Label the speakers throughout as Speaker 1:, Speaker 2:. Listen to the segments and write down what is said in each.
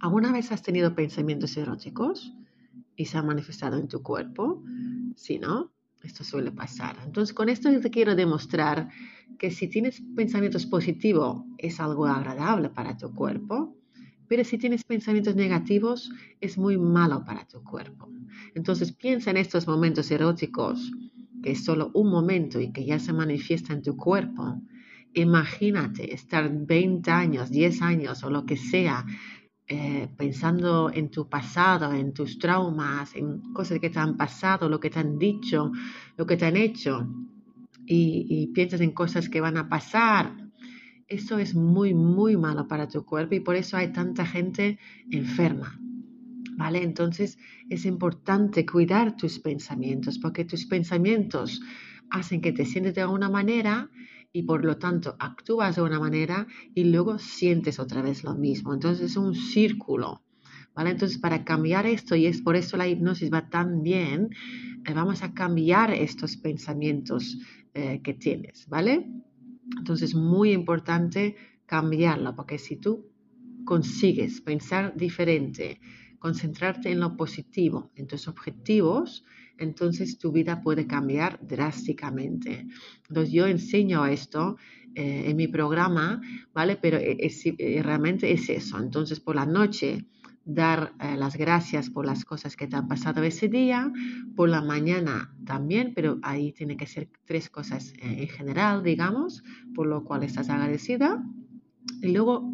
Speaker 1: ¿Alguna vez has tenido pensamientos eróticos y se han manifestado en tu cuerpo? Si no, esto suele pasar. Entonces, con esto te quiero demostrar que si tienes pensamientos positivos es algo agradable para tu cuerpo, pero si tienes pensamientos negativos es muy malo para tu cuerpo. Entonces, piensa en estos momentos eróticos, que es solo un momento y que ya se manifiesta en tu cuerpo. Imagínate estar 20 años, 10 años o lo que sea eh, pensando en tu pasado, en tus traumas, en cosas que te han pasado, lo que te han dicho, lo que te han hecho, y, piensas en cosas que van a pasar, eso es muy, muy malo para tu cuerpo y por eso hay tanta gente enferma. ¿Vale? Entonces es importante cuidar tus pensamientos porque tus pensamientos hacen que te sientes de alguna manera y por lo tanto actúas de una manera y luego sientes otra vez lo mismo. Entonces es un círculo. ¿Vale? Entonces, para cambiar esto, y es por eso la hipnosis va tan bien, eh, vamos a cambiar estos pensamientos eh, que tienes, ¿vale? Entonces, muy importante cambiarlo, porque si tú consigues pensar diferente, concentrarte en lo positivo, en tus objetivos, entonces tu vida puede cambiar drásticamente. Entonces yo enseño esto eh, en mi programa, ¿vale? Pero e, eh, realmente es eso. Entonces por la noche dar eh, las gracias por las cosas que te han pasado ese día, por la mañana también, pero ahí tiene que ser tres cosas en general, digamos, por lo cual estás agradecida. Y luego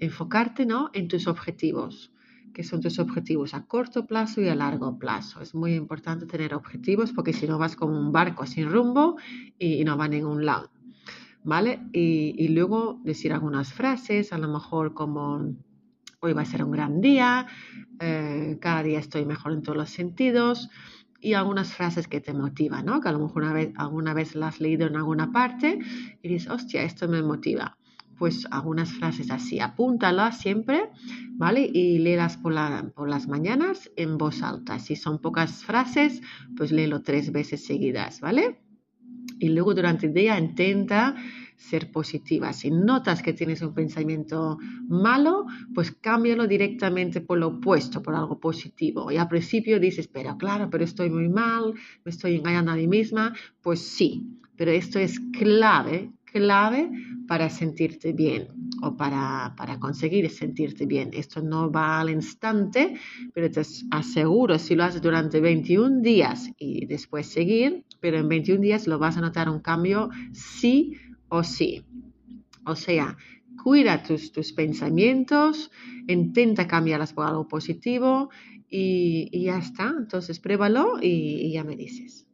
Speaker 1: enfocarte ¿no? en tus objetivos que son tus objetivos a corto plazo y a largo plazo. Es muy importante tener objetivos porque si no vas como un barco sin rumbo y, no va a ningún lado. ¿Vale? Y, luego decir algunas frases, a lo mejor como hoy va a ser un gran día, eh, cada día estoy mejor en todos los sentidos y algunas frases que te motivan, ¿no? Que a lo mejor alguna vez las has leído en alguna parte y dices, hostia, esto me motiva pues algunas frases así, apúntalas siempre, ¿vale? Y léelas por, por las mañanas en voz alta. Si son pocas frases, pues léelo tres veces seguidas, ¿vale? Y luego durante el día intenta ser positiva. Si notas que tienes un pensamiento malo, pues cámbialo directamente por lo opuesto, por algo positivo. Y al principio dices, pero claro, pero estoy muy mal, me estoy engañando a mí misma. Pues sí, pero esto es clave clave para sentirte bien o para, para, conseguir sentirte bien. Esto no va al instante, pero te aseguro, si lo haces durante 21 días y después seguir, pero en 21 días lo vas a notar un cambio sí o sí. O sea, cuida tus, tus pensamientos, intenta cambiarlas por algo positivo y, ya está. Entonces, pruébalo y ya me dices.